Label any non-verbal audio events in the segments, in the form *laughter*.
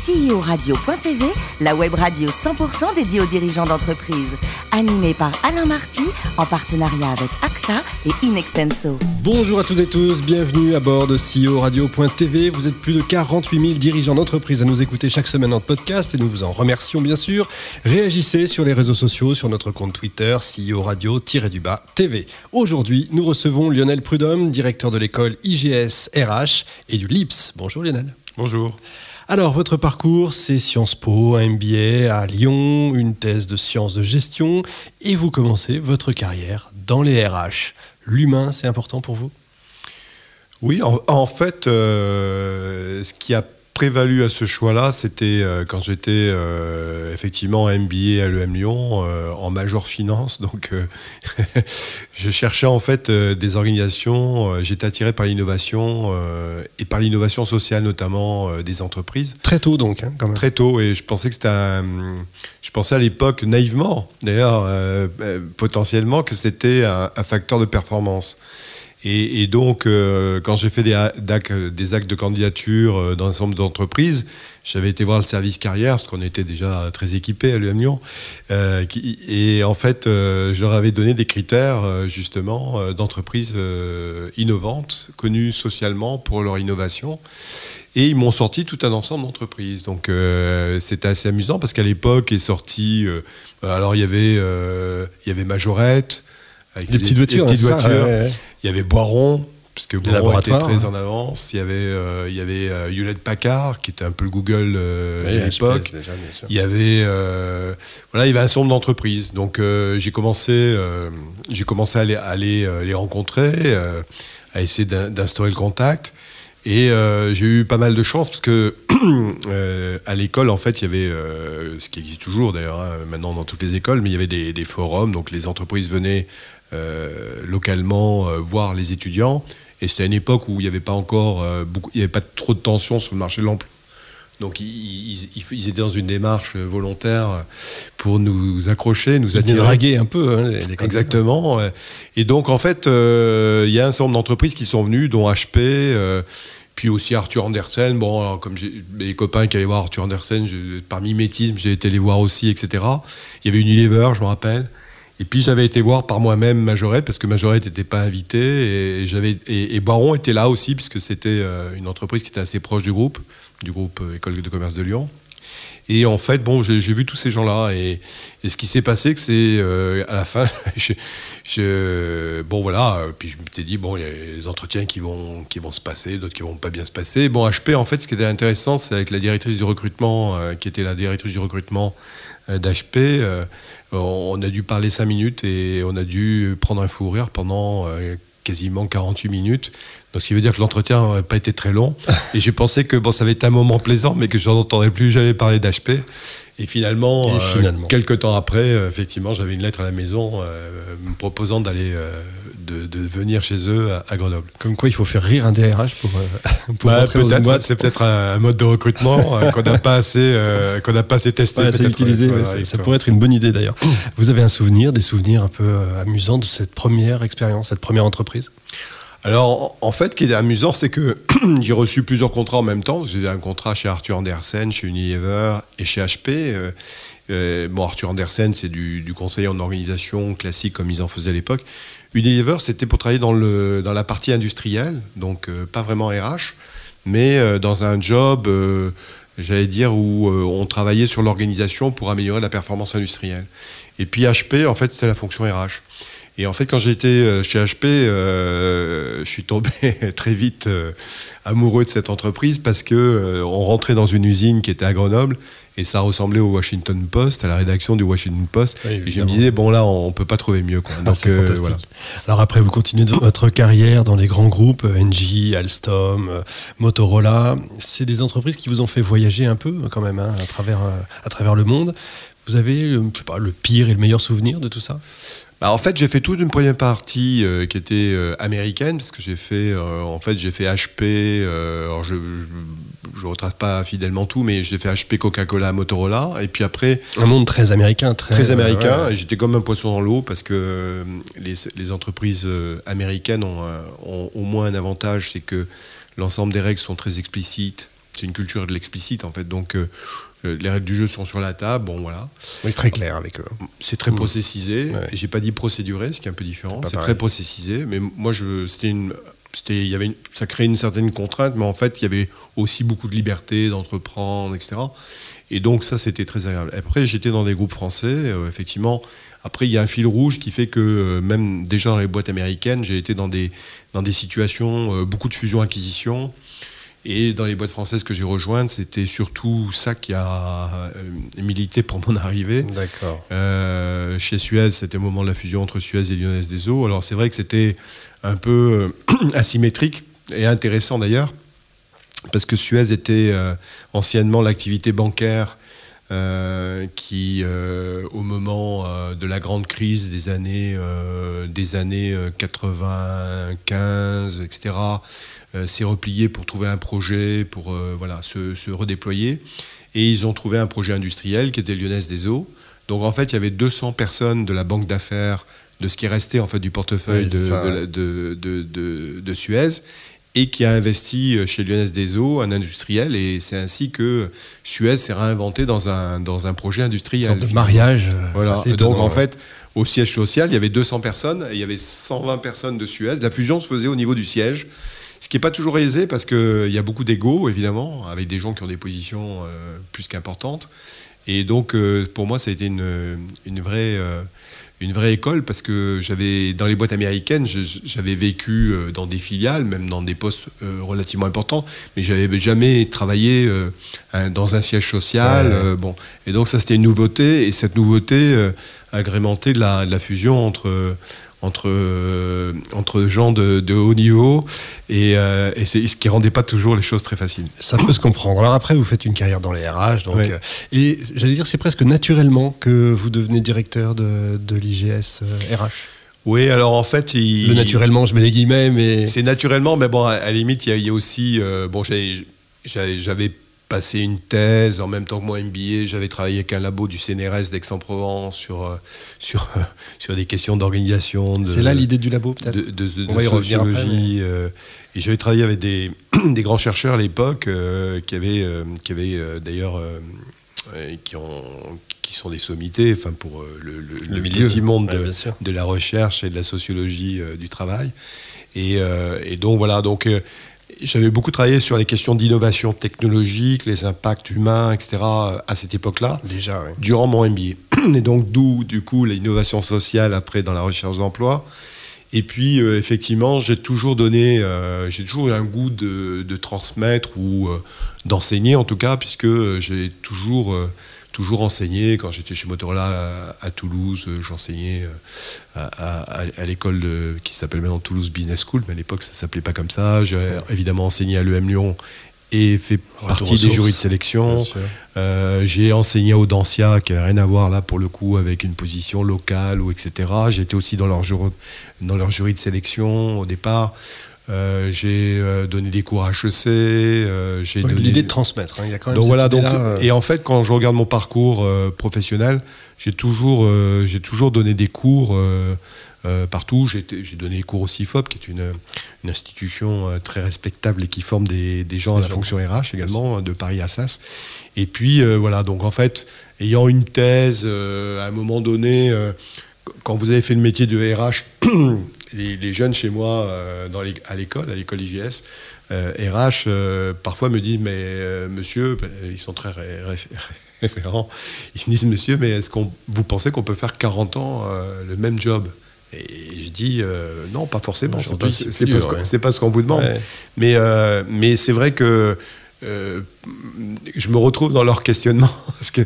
CEO-radio.tv, la web radio 100% dédiée aux dirigeants d'entreprise. Animée par Alain Marty, en partenariat avec AXA et Inextenso. Bonjour à toutes et tous, bienvenue à bord de CEO Radio.tv. Vous êtes plus de 48 000 dirigeants d'entreprise à nous écouter chaque semaine en podcast et nous vous en remercions bien sûr. Réagissez sur les réseaux sociaux, sur notre compte Twitter, CEO Radio-du-bas TV. Aujourd'hui, nous recevons Lionel Prudhomme, directeur de l'école IGS RH et du LIPS. Bonjour Lionel. Bonjour. Alors, votre parcours, c'est Sciences Po, un MBA à Lyon, une thèse de sciences de gestion, et vous commencez votre carrière dans les RH. L'humain, c'est important pour vous? Oui, en, fait, euh, ce qui a prévalu à ce choix-là, c'était euh, quand j'étais euh, effectivement MBA à l'EM Lyon euh, en major finance. Donc, *laughs* je cherchais en fait des organisations. J'étais attiré par l'innovation et par l'innovation sociale, notamment des entreprises. Très tôt donc, hein, quand même. Très tôt, et je pensais que c'était un, Je pensais à l'époque naïvement, d'ailleurs, potentiellement, que c'était un, un facteur de performance. Et, donc, euh, quand j'ai fait des, actes de candidature euh, dans un certain d'entreprises, j'avais été voir le service carrière, parce qu'on était déjà très équipés à l'UM Lyon. Euh, et en fait, je leur avais donné des critères, justement, d'entreprises innovantes, connues socialement pour leur innovation. Et ils m'ont sorti tout un ensemble d'entreprises. Donc c'était assez amusant parce qu'à l'époque est sorti. alors il y avait il y avait Majorette avec des, petites voitures. Des petites voitures. Il y avait Boiron, puisque Boiron était très en avance. Il y avait, euh, il y avait euh, Hewlett Packard, qui était un peu le Google euh, de l'époque. Il y avait, voilà, il y avait un certain nombre d'entreprises. Donc j'ai commencé, j'ai commencé à aller, les rencontrer, à essayer d'instaurer le contact. Et j'ai eu pas mal de chance parce que *clears throat* à l'école, en fait, il y avait ce qui existe toujours d'ailleurs, hein, maintenant dans toutes les écoles, mais il y avait des, des, forums. Donc les entreprises venaient euh, localement euh, voir les étudiants. Et c'était une époque où il n'y avait pas encore euh, beaucoup, il n'y avait pas trop de tension sur le marché de l'emploi. Donc ils, étaient dans une démarche volontaire pour nous accrocher, nous attirer. draguer un peu. Hein, Exactement. Et donc en fait, il y a un certain nombre d'entreprises qui sont venues, dont HP, puis aussi Arthur Andersen. Bon, comme j'ai mes copains qui allaient voir Arthur Andersen, par mimétisme, j'ai été les voir aussi, etc. Il y avait Unilever, je me rappelle. Et puis j'avais été voir par moi-même Majorette, parce que Majorette n'était pas invité, et, j'avais, et, Baron était là aussi, puisque c'était euh, une entreprise qui était assez proche du groupe, du groupe euh, École de commerce de Lyon. Et en fait, bon, j'ai, vu tous ces gens-là, et, ce qui s'est passé, c'est euh, à la fin, *laughs* je, bon voilà, puis je dit, bon, il y a des entretiens qui vont, qui vont se passer, d'autres qui vont pas bien se passer. Bon, HP, en fait, ce qui était intéressant, c'est avec la directrice du recrutement, qui était la directrice du recrutement d'HP on a dû parler 5 minutes et on a dû prendre un fou rire pendant euh, quasiment 48 minutes. Donc, ce qui veut dire que l'entretien n'a pas été très long. *laughs* Et j'ai pensé que bon, ça avait été un moment plaisant, mais que je n'entendrais plus jamais parler d'HP. Et finalement, euh, quelques temps après, euh, effectivement, j'avais une lettre à la maison me proposant d'aller de, venir chez eux à, Grenoble. Comme quoi, il faut faire rire un DRH pour, euh, *laughs* pour bah, une boîte. C'est peut-être un, mode de recrutement euh, *laughs* qu'on n'a pas assez euh, qu'on n'a pas assez testé, assez utilisé. ça pourrait être une bonne idée d'ailleurs. Vous avez un souvenir, des souvenirs un peu amusants de cette première expérience, cette première entreprise? Alors, en fait, ce qui est amusant, c'est que *clears throat* j'ai reçu plusieurs contrats en même temps. J'ai un contrat chez Arthur Andersen, chez Unilever et chez HP. bon, Arthur Andersen, c'est du, du conseiller en organisation classique comme ils en faisaient à l'époque. Unilever, c'était pour travailler dans, la partie industrielle, donc euh, pas vraiment RH, mais euh, dans un job, euh, j'allais dire, où on travaillait sur l'organisation pour améliorer la performance industrielle. Et puis HP, en fait, c'était la fonction RH. Et en fait, quand j'étais chez HP, je suis tombé *laughs* très vite amoureux de cette entreprise parce que on rentrait dans une usine qui était à Grenoble et ça ressemblait au Washington Post, à la rédaction du Washington Post. et je me disais, bon là, on peut pas trouver mieux. Quoi. Donc, euh, fantastique. Alors après, vous continuez votre carrière dans les grands groupes, euh, Engie, Alstom, euh, Motorola. C'est des entreprises qui vous ont fait voyager un peu quand même hein, à, travers, à travers le monde. Vous avez, je sais pas, le pire et le meilleur souvenir de tout ça? Bah, en fait, j'ai fait toute une première partie qui était américaine, parce que j'ai fait, en fait, j'ai fait HP. alors je, je retrace pas fidèlement tout, mais j'ai fait HP, Coca-Cola, Motorola. Et puis après. Un monde très américain, très. Très américain. Et j'étais comme un poisson dans l'eau parce que euh, les, entreprises euh, américaines ont, ont, au moins un avantage, c'est que l'ensemble des règles sont très explicites c'est une culture de l'explicite en fait. Donc les règles du jeu sont sur la table, bon voilà. Oui, c'est très clair avec eux. C'est très processisé. J'ai pas dit procéduré, ce qui est un peu différent. C'est très processisé, mais moi je, c'était une, c'était, il y avait ça créait une certaine contrainte, mais en fait il y avait aussi beaucoup de liberté d'entreprendre, etc. Et donc ça c'était très agréable. Après j'étais dans des groupes français, effectivement. Après, il y a un fil rouge qui fait que même déjà dans les boîtes américaines, j'ai été dans des, dans des situations, beaucoup de fusion-acquisition. Et dans les boîtes françaises que j'ai rejointes, c'était surtout ça qui a euh, milité pour mon arrivée. D'accord. Euh, chez Suez, c'était au moment de la fusion entre Suez et Lyonnaise des Eaux. Alors c'est vrai que c'était un peu euh, *clears throat* asymétrique et intéressant d'ailleurs, parce que Suez était anciennement l'activité bancaire qui, au moment de la grande crise des années, des années 95, etc., euh, s'est replié pour trouver un projet, pour euh, voilà, se, redéployer. Et ils ont trouvé un projet industriel qui était Lyonnaise des Eaux. Donc en fait, il y avait 200 personnes de la banque d'affaires, de ce qui restait en fait du portefeuille de, de, de, Suez, et qui a investi euh, chez Lyonnaise des Eaux, un industriel, et c'est ainsi que Suez s'est réinventé dans un, dans un projet industriel. Une sorte de mariage. Voilà. Donc en fait, au siège social, il y avait 200 personnes, il y avait 120 personnes de Suez. La fusion se faisait au niveau du siège. Ce qui n'est pas toujours aisé parce qu'il y a beaucoup d'ego, évidemment, avec des gens qui ont des positions euh, plus qu'importantes. Et donc, euh, pour moi, ça a été une, une vraie, euh, une vraie école parce que j'avais, dans les boîtes américaines, j'avais vécu dans des filiales, même dans des postes relativement importants, mais j'avais jamais travaillé dans un siège social. bon. Et donc, ça, c'était une nouveauté. Et cette nouveauté agrémentée de la, de la fusion entre entre, euh, entre gens de, de, haut niveau et, euh, et c'est ce qui rendait pas toujours les choses très faciles. Ça peut se comprendre. Alors après, vous faites une carrière dans les RH, donc, euh, et j'allais dire, c'est presque naturellement que vous devenez directeur de, de l'IGS RH. Oui, alors en fait, il... le naturellement, je mets des guillemets, mais c'est naturellement, mais bon, à, la limite, il y, y, a aussi, bon, j'avais passé une thèse en même temps que mon MBA. J'avais travaillé avec un labo du CNRS d'Aix-en-Provence sur, euh, sur, *laughs* sur des questions d'organisation. C'est là l'idée du labo, peut-être De, de, sociologie. Euh, et j'avais travaillé avec des, *clears throat* des, grands chercheurs à l'époque euh, qui avaient, qui avaient d'ailleurs. qui, ont, qui sont des sommités enfin pour le, le, petit monde de, de, la recherche et de la sociologie du travail. Et, et donc voilà, donc j'avais beaucoup travaillé sur les questions d'innovation technologique, les impacts humains, etc. à cette époque-là. Déjà, oui. Durant mon MBA. *clears throat* Et donc, d'où, du coup, l'innovation sociale après dans la recherche d'emploi. Et puis, euh, effectivement, j'ai toujours donné, euh, j'ai toujours eu un goût de, transmettre ou euh, d'enseigner, en tout cas, puisque j'ai toujours toujours enseigné. Quand j'étais chez Motorola à, Toulouse, euh, j'enseignais euh, à, l'école qui s'appelle maintenant Toulouse Business School, mais à l'époque ça s'appelait pas comme ça. J'ai évidemment enseigné à l'EM Lyon et fait partie des jurys de sélection. Euh, j'ai enseigné à Audencia, qui n'avait rien à voir là pour le coup avec une position locale ou etc. J'étais aussi dans leur, dans leur jury de sélection au départ. Euh, j'ai euh, donné des cours HEC. Euh, j'ai l'idée de transmettre. Hein, il y a quand même donc voilà. Donc, et en fait, quand je regarde mon parcours professionnel, j'ai toujours, j'ai toujours donné des cours partout. J'ai donné des cours au CIFOP, qui est une, une institution très respectable et qui forme des, des gens à la fonction RH également, de Paris Assas. Et puis voilà. Donc en fait, ayant une thèse, à un moment donné quand vous avez fait le métier de RH, les, jeunes chez moi euh, à l'école, à l'école IGS, RH, euh, euh, parfois me disent Mais monsieur, ben, ils sont très *laughs* référents, ils me disent Monsieur, mais est-ce qu'on vous pensez qu'on peut faire 40 ans le même job? Et je dis non, pas forcément. C'est pas, pas, ce qu'on vous demande. Mais, mais c'est vrai que je me retrouve dans leur questionnement *laughs* parce que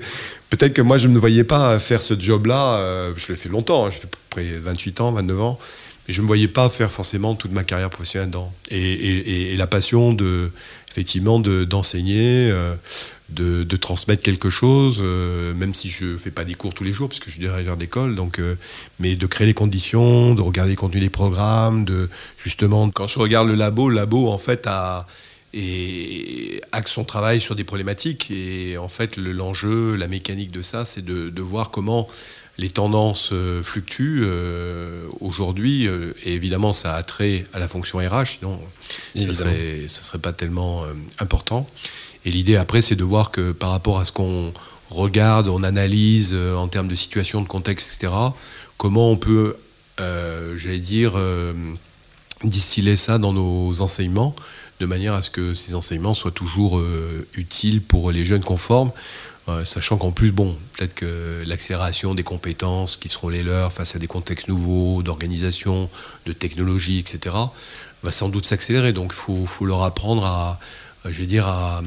peut-être que moi je ne me voyais pas faire ce job-là. je l'ai fait longtemps, hein, j'ai fait près 28 ans, 29 ans je ne me voyais pas faire forcément toute ma carrière professionnelle dedans. Et, la passion de, effectivement, d'enseigner, euh, de, transmettre quelque chose, euh, même si je ne fais pas des cours tous les jours, puisque je suis directeur d'école, euh, mais de créer les conditions, de regarder les contenus des programmes, de justement, quand je regarde le labo, le labo, en fait, a, et axe son travail sur des problématiques. Et en fait, l'enjeu, la mécanique de ça, c'est de, voir comment les tendances euh, fluctuent euh, aujourd'hui, euh, et évidemment ça a trait à la fonction RH, sinon ça ne serait, serait, pas tellement important. Et l'idée après, c'est de voir que par rapport à ce qu'on regarde, on analyse en termes de situation, de contexte, etc., comment on peut, j'allais dire, distiller ça dans nos enseignements, de manière à ce que ces enseignements soient toujours utiles pour les jeunes conformes. Sachant qu'en plus, bon, peut-être que l'accélération des compétences qui seront les leurs face à des contextes nouveaux, d'organisation, de technologie, etc., va sans doute s'accélérer. Donc il faut, faut, leur apprendre à, je vais dire, à,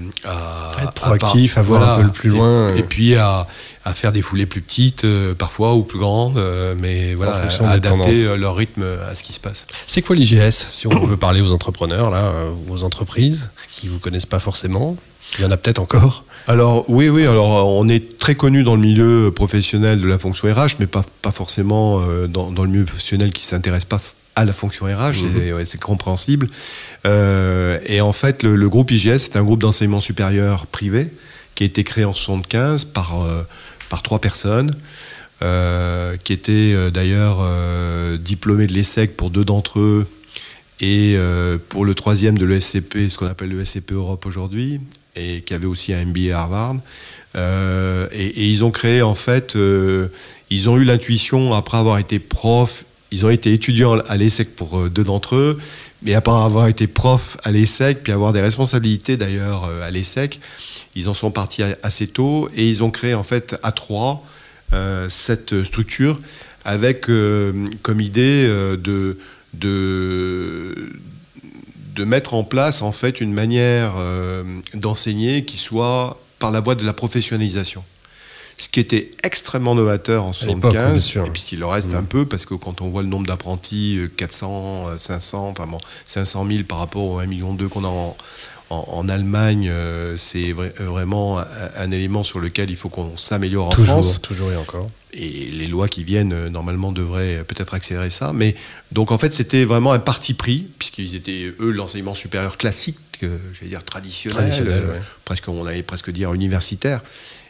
être proactif, à, voir un peu plus loin. Et, puis à, faire des foulées plus petites, euh, parfois, ou plus grandes, euh, mais voilà, à adapter euh, leur rythme à ce qui se passe. C'est quoi l'IGS Si on veut parler aux entrepreneurs, là, aux entreprises qui ne vous connaissent pas forcément, il y en a peut-être encore alors oui, oui. Alors on est très connu dans le milieu professionnel de la fonction RH, mais pas, pas forcément dans, dans, le milieu professionnel qui s'intéresse pas à la fonction RH, mhm. c'est compréhensible. Euh, et en fait, le, groupe IGS, c'est un groupe d'enseignement supérieur privé qui a été créé en 75 par, euh, par trois personnes, euh, qui étaient d'ailleurs diplômés de l'ESSEC pour deux d'entre eux, et pour le troisième de l'ESCP, ce qu'on appelle l'ESCP Europe aujourd'hui, et qui avait aussi un MBA à Harvard. Et, et, ils ont créé, en fait, ils ont eu l'intuition, après avoir été prof ils ont été étudiants à l'ESSEC pour euh, deux d'entre eux, mais après avoir été prof à l'ESSEC, puis avoir des responsabilités d'ailleurs euh, à l'ESSEC, ils en sont partis assez tôt et ils ont créé en fait à trois euh, cette structure avec comme idée de, de, de, mettre en place en fait une manière d'enseigner qui soit par la voie de la professionnalisation ce qui était extrêmement novateur en 75, et puis il le reste un mm. peu, parce que quand on voit le nombre d'apprentis, 400, 500, enfin bon, 500 000 par rapport aux 1,2 million qu'on a en, en, Allemagne, euh, c'est vraiment un, élément sur lequel il faut qu'on s'améliore en France. Toujours et encore. Et les lois qui viennent, euh, normalement, devraient peut-être accélérer ça. Mais donc, en fait, c'était vraiment un parti pris, puisqu'ils étaient, eux, l'enseignement supérieur classique, euh, j'allais dire traditionnel, presque, on allait presque dire universitaire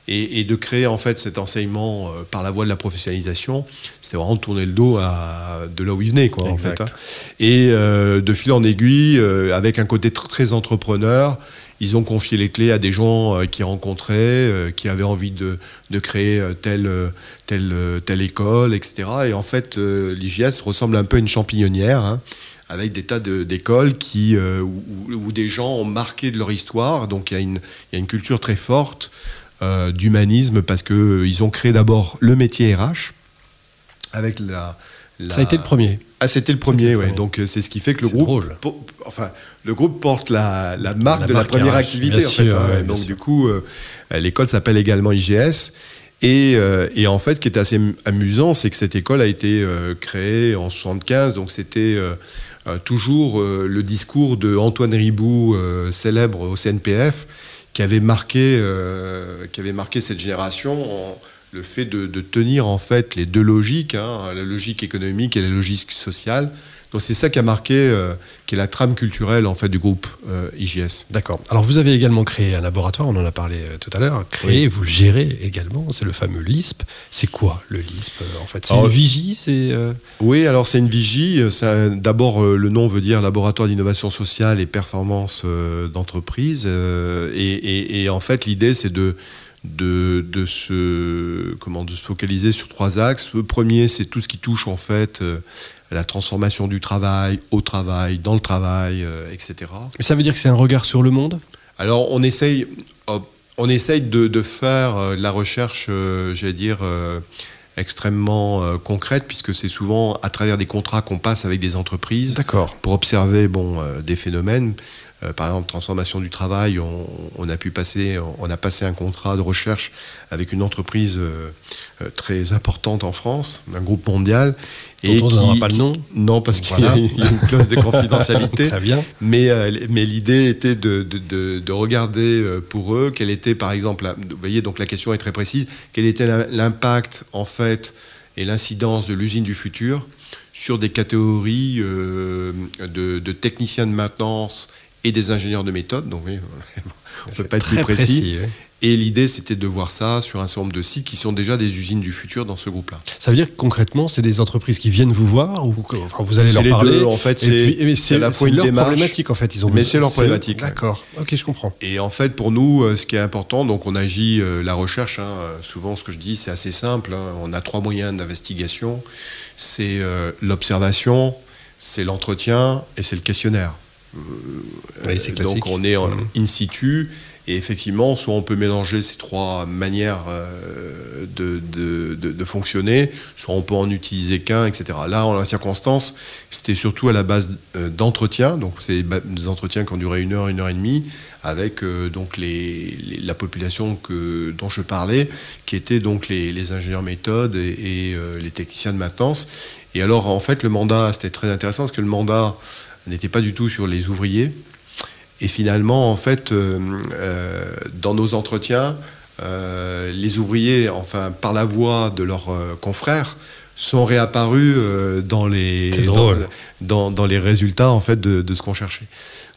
et, de créer en fait cet enseignement euh, par la voie de la professionnalisation, c'était vraiment tourner le dos à de là où il venait, quoi, en fait. Hein. Et euh, de fil en aiguille, euh, avec un côté très entrepreneur, ils ont confié les clés à des gens qu'ils rencontraient, qui avaient envie de, de créer telle, telle, telle école, etc. Et en fait, l'IGS ressemble un peu à une champignonnière. Hein, avec des tas d'écoles qui où, où, des gens ont marqué de leur histoire. Donc il y, y a une culture très forte euh, d'humanisme parce qu'ils euh, ont créé d'abord le métier RH avec la, Ça a été le premier. Ah, c'était le premier, oui. Donc euh, c'est ce qui fait que le groupe, enfin, le groupe porte la, marque de la première activité. En fait, hein. donc du coup, l'école s'appelle également IGS. Et, et, en fait, ce qui est assez amusant, c'est que cette école a été créée en 75, donc c'était toujours le discours de Antoine Ribou, célèbre au CNPF, qui avait marqué, euh, qui avait marqué cette génération, le fait de, tenir en fait les deux logiques, hein, la logique économique et la logique sociale. Donc c'est ça qui a marqué, euh, qui est la trame culturelle en fait du groupe euh, IGS. D'accord. Alors vous avez également créé un laboratoire, on en a parlé tout à l'heure. Créé, vous gérez également, c'est le fameux LISP. C'est quoi le LISP en fait? C'est une vigie, c'est. Oui, alors c'est une vigie. D'abord, le nom veut dire Laboratoire d'innovation sociale et performance d'entreprise, et, et, en fait l'idée c'est de de, de, se, comment, de se focaliser sur trois axes. Le premier, c'est tout ce qui touche en fait la transformation du travail, au travail, dans le travail, euh, etc. Mais ça veut dire que c'est un regard sur le monde? Alors on essaye, on essaye de, faire euh, de la recherche, euh, j'allais dire, extrêmement concrète, puisque c'est souvent à travers des contrats qu'on passe avec des entreprises pour observer bon, des phénomènes. Euh, par exemple, transformation du travail, on, a pu passer, on a passé un contrat de recherche avec une entreprise euh, euh, très importante en France, un groupe mondial. Et on n'aura pas le nom Non, parce qu'il y, a une clause de *laughs* confidentialité. Très bien. Mais, mais l'idée était de, de, de, regarder pour eux quel était, par exemple, vous voyez, donc la question est très précise, quel était l'impact, en fait, et l'incidence de l'usine du futur sur des catégories de, de, techniciens de maintenance et des ingénieurs de méthode. Donc, oui, *laughs* on ne peut pas être plus précis. Et l'idée, c'était de voir ça sur un certain nombre de sites qui sont déjà des usines du futur dans ce groupe-là. Ça veut dire que concrètement, c'est des entreprises qui viennent vous voir ou que, enfin, vous allez leur les parler deux, en fait, c'est- à la fois c'est une leur démarche, problématique en fait. Ils ont mais c'est leur problématique, ouais. D'accord. Ok, je comprends. Et en fait, pour nous, euh, ce qui est important, donc on agit euh, la recherche. hein, euh, souvent, ce que je dis, c'est assez simple. hein. on a trois moyens d'investigation. C'est euh, l'observation, c'est l'entretien et c'est le questionnaire. Oui, Euh, donc on est en Mhm. in situ. Et effectivement, soit on peut mélanger ces trois manières euh, de, de- de- de fonctionner, soit on peut en utiliser qu'un, etc. Là, en la circonstance, c'était surtout à la base euh, d'entretiens. Donc, c'est des entretiens qui ont duré une heure, une heure et demie, avec donc les, les- la population que, dont je parlais, qui étaient donc les, les ingénieurs méthodes et, et, les techniciens de maintenance. Et alors, en fait, le mandat, c'était très intéressant parce que le mandat n'était pas du tout sur les ouvriers. Et finalement, en fait, euh, euh, dans nos entretiens, euh, les ouvriers, enfin, par la voix de leurs euh, confrères, sont réapparus dans, les, dans, drôle. dans- dans les résultats en fait, de, de ce qu'on cherchait.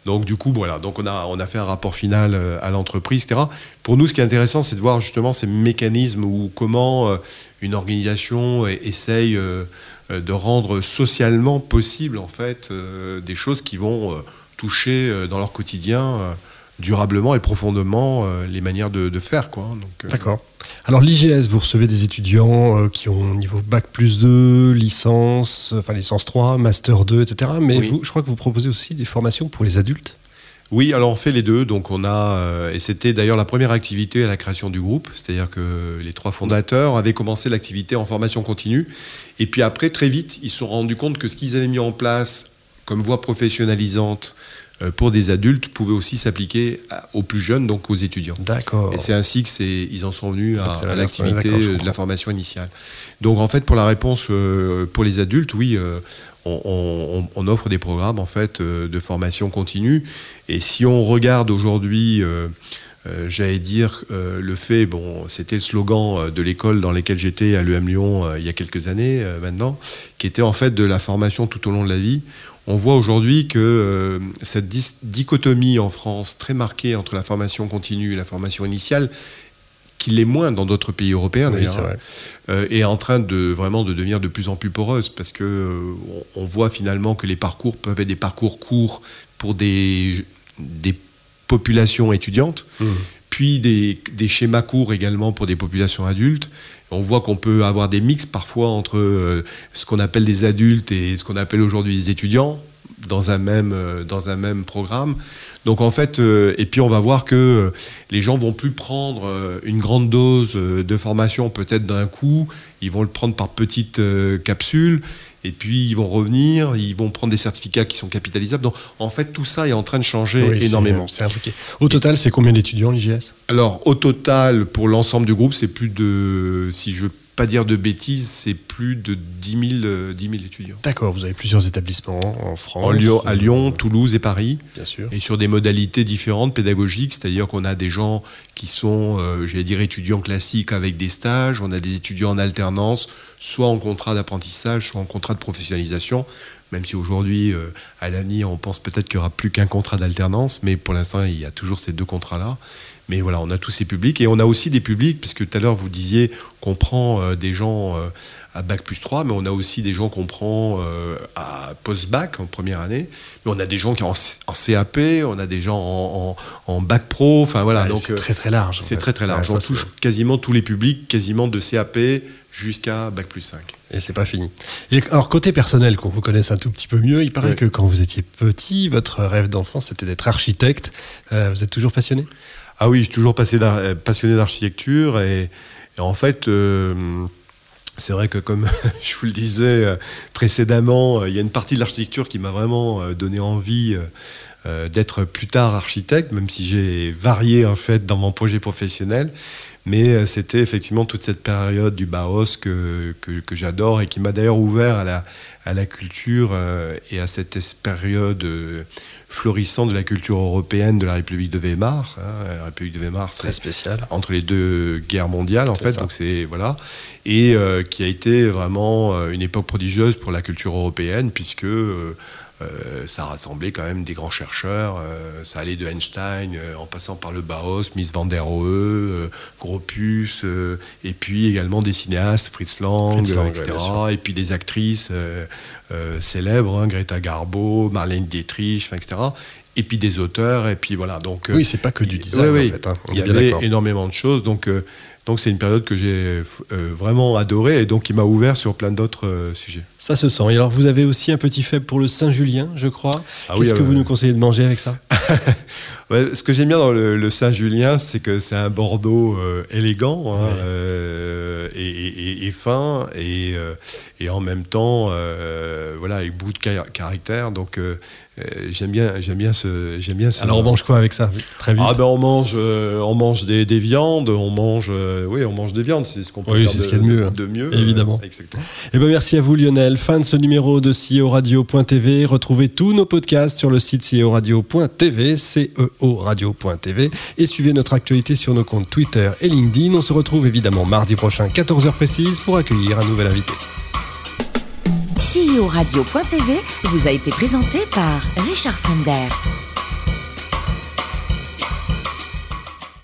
Donc du coup, voilà, donc on a, on a fait un rapport final à l'entreprise, etc. Pour nous, ce qui est intéressant, c'est de voir justement ces mécanismes ou comment une organisation essaye de rendre socialement possible en fait euh, des choses qui vont euh, toucher euh, dans leur quotidien euh, durablement et profondément euh, les manières de, de faire, quoi. Donc, euh, D'accord. Alors l'IGS, vous recevez des étudiants euh, qui ont niveau bac plus 2, licence, euh, enfin licence 3, master 2, etc. Mais Oui. vous, je crois que vous proposez aussi des formations pour les adultes. Oui, alors on fait les deux. Donc on a, euh, et c'était d'ailleurs la première activité à la création du groupe, c'est-à-dire que les trois fondateurs avaient commencé l'activité en formation continue, et puis après très vite ils se sont rendus compte que ce qu'ils avaient mis en place comme voie professionnalisante pour des adultes pouvait aussi s'appliquer aux plus jeunes, donc aux étudiants. D'accord. Et c'est ainsi que c'est, ils en sont venus à, l'activité euh, de la formation initiale. Donc en fait, pour la réponse euh, pour les adultes, oui, euh, on, on- on offre des programmes en fait euh, de formation continue. Et si on regarde aujourd'hui, euh, j'allais dire euh, le fait, bon, c'était le slogan euh, de l'école dans laquelle j'étais à l'EM Lyon euh, il y a quelques années maintenant, qui était en fait de la formation tout au long de la vie. On voit aujourd'hui que cette dichotomie en France très marquée entre la formation continue et la formation initiale, qui l'est moins dans d'autres pays européens Oui, d'ailleurs, euh, est en train de vraiment de devenir de plus en plus poreuse parce que on, on voit finalement que les parcours peuvent être des parcours courts pour des, des populations étudiantes, Mmh. puis des, des schémas courts également pour des populations adultes. On voit qu'on peut avoir des mix parfois entre euh, ce qu'on appelle des adultes et ce qu'on appelle aujourd'hui des étudiants dans un même, euh, dans un même programme. Donc en fait, euh, et puis on va voir que les gens vont plus prendre une grande dose de formation peut-être d'un coup, ils vont le prendre par petites capsules, et puis ils vont revenir, ils vont prendre des certificats qui sont capitalisables. Donc en fait, tout ça est en train de changer Oui, énormément. C'est impliqué. Au total, c'est combien d'étudiants l'IGS? Alors, au total, pour l'ensemble du groupe, c'est plus de, si je veux pas dire de bêtises, c'est plus de 10 000, euh, 10 000 étudiants. D'accord, vous avez plusieurs établissements en France. En Lyon, à euh, Lyon, Toulouse et Paris, Bien sûr. et sur des modalités différentes pédagogiques, c'est-à-dire qu'on a des gens qui sont, euh, j'allais dire, étudiants classiques avec des stages, on a des étudiants en alternance, soit en contrat d'apprentissage, soit en contrat de professionnalisation, même si aujourd'hui, euh, à l'ANI, on pense peut-être qu'il n'y aura plus qu'un contrat d'alternance, mais pour l'instant, il y a toujours ces deux contrats-là. Mais voilà, on a tous ces publics, et on a aussi des publics, puisque tout à l'heure, vous disiez qu'on prend euh, des gens euh, à Bac plus 3, mais on a aussi des gens qu'on prend euh, à post-bac, en première année, mais on a des gens qui sont en, en CAP, on a des gens en, en- en Bac Pro, enfin voilà, Ouais, donc c'est euh, très très large. c'est très très large. Ouais, on touche quasiment tous les publics, quasiment de CAP jusqu'à Bac plus 5. Et c'est pas fini. Et alors, côté personnel, qu'on vous connaisse un tout petit peu mieux, il paraît que quand vous étiez petit, votre rêve d'enfant, c'était d'être architecte. Euh, vous êtes toujours passionné? Ah oui, je suis toujours passé passionné d'architecture et, et en fait, euh, c'est vrai que comme *laughs* je vous le disais euh, précédemment, euh, il y a une partie de l'architecture qui m'a vraiment euh, donné envie d'être plus tard architecte, même si j'ai varié en fait dans mon projet professionnel. Mais euh, c'était effectivement toute cette période du Bauhaus que, que, que j'adore et qui m'a d'ailleurs ouvert à la, à la culture euh, et à cette période euh, florissante de la culture européenne de la République de Weimar. hein. La République de Weimar, Très c'est spécial. entre les deux guerres mondiales en fait ça. donc c'est voilà et qui a été vraiment une époque prodigieuse pour la culture européenne puisque euh, ça rassemblait quand même des grands chercheurs. euh, ça allait de Einstein euh, en passant par le Bauhaus, Miss van der Rohe, euh, Gropius, et puis également des cinéastes, Fritz Lang, Fritz Lang, ouais, etc. et puis des actrices célèbres, hein, Greta Garbo, Marlène Dietrich, etc. Et puis des auteurs, et puis voilà. Donc, Oui, c'est pas que du design, ouais, ouais, en fait, hein, il y avait énormément de choses. Donc, donc c'est une période que j'ai vraiment adorée et donc qui m'a ouvert sur plein d'autres sujets. Ça se sent. Et alors, vous avez aussi un petit faible pour le Saint-Julien, je crois. Ah Qu'est-ce oui, que euh, vous nous conseillez de manger avec ça? *laughs* Ouais, ce que j'aime bien dans le, le Saint-Julien, c'est que c'est un Bordeaux euh, élégant hein, Ouais. euh, et, et- et fin et, euh, et en même temps, voilà, avec beaucoup de car- caractère. Donc j'aime bien, j'aime bien ce, j'aime bien ce. Alors, on mange quoi avec ça? Très vite. Ah ben on mange, euh, on mange des, des viandes, on mange, euh, oui, on mange des viandes, c'est ce qu'on peut Oui, faire c'est de, ce qu'il y a de mieux, hein. de mieux, Évidemment. euh, exactement. Eh ben merci à vous Lionel. Fin de ce numéro de CEO Radio.tv. Retrouvez tous nos podcasts sur le site CEO Radio.tv, CEO Radio.tv et suivez notre actualité sur nos comptes Twitter et LinkedIn. On se retrouve évidemment mardi prochain 14h précise pour accueillir un nouvel invité. CEO Radio.tv vous a été présenté par Richard Fremder.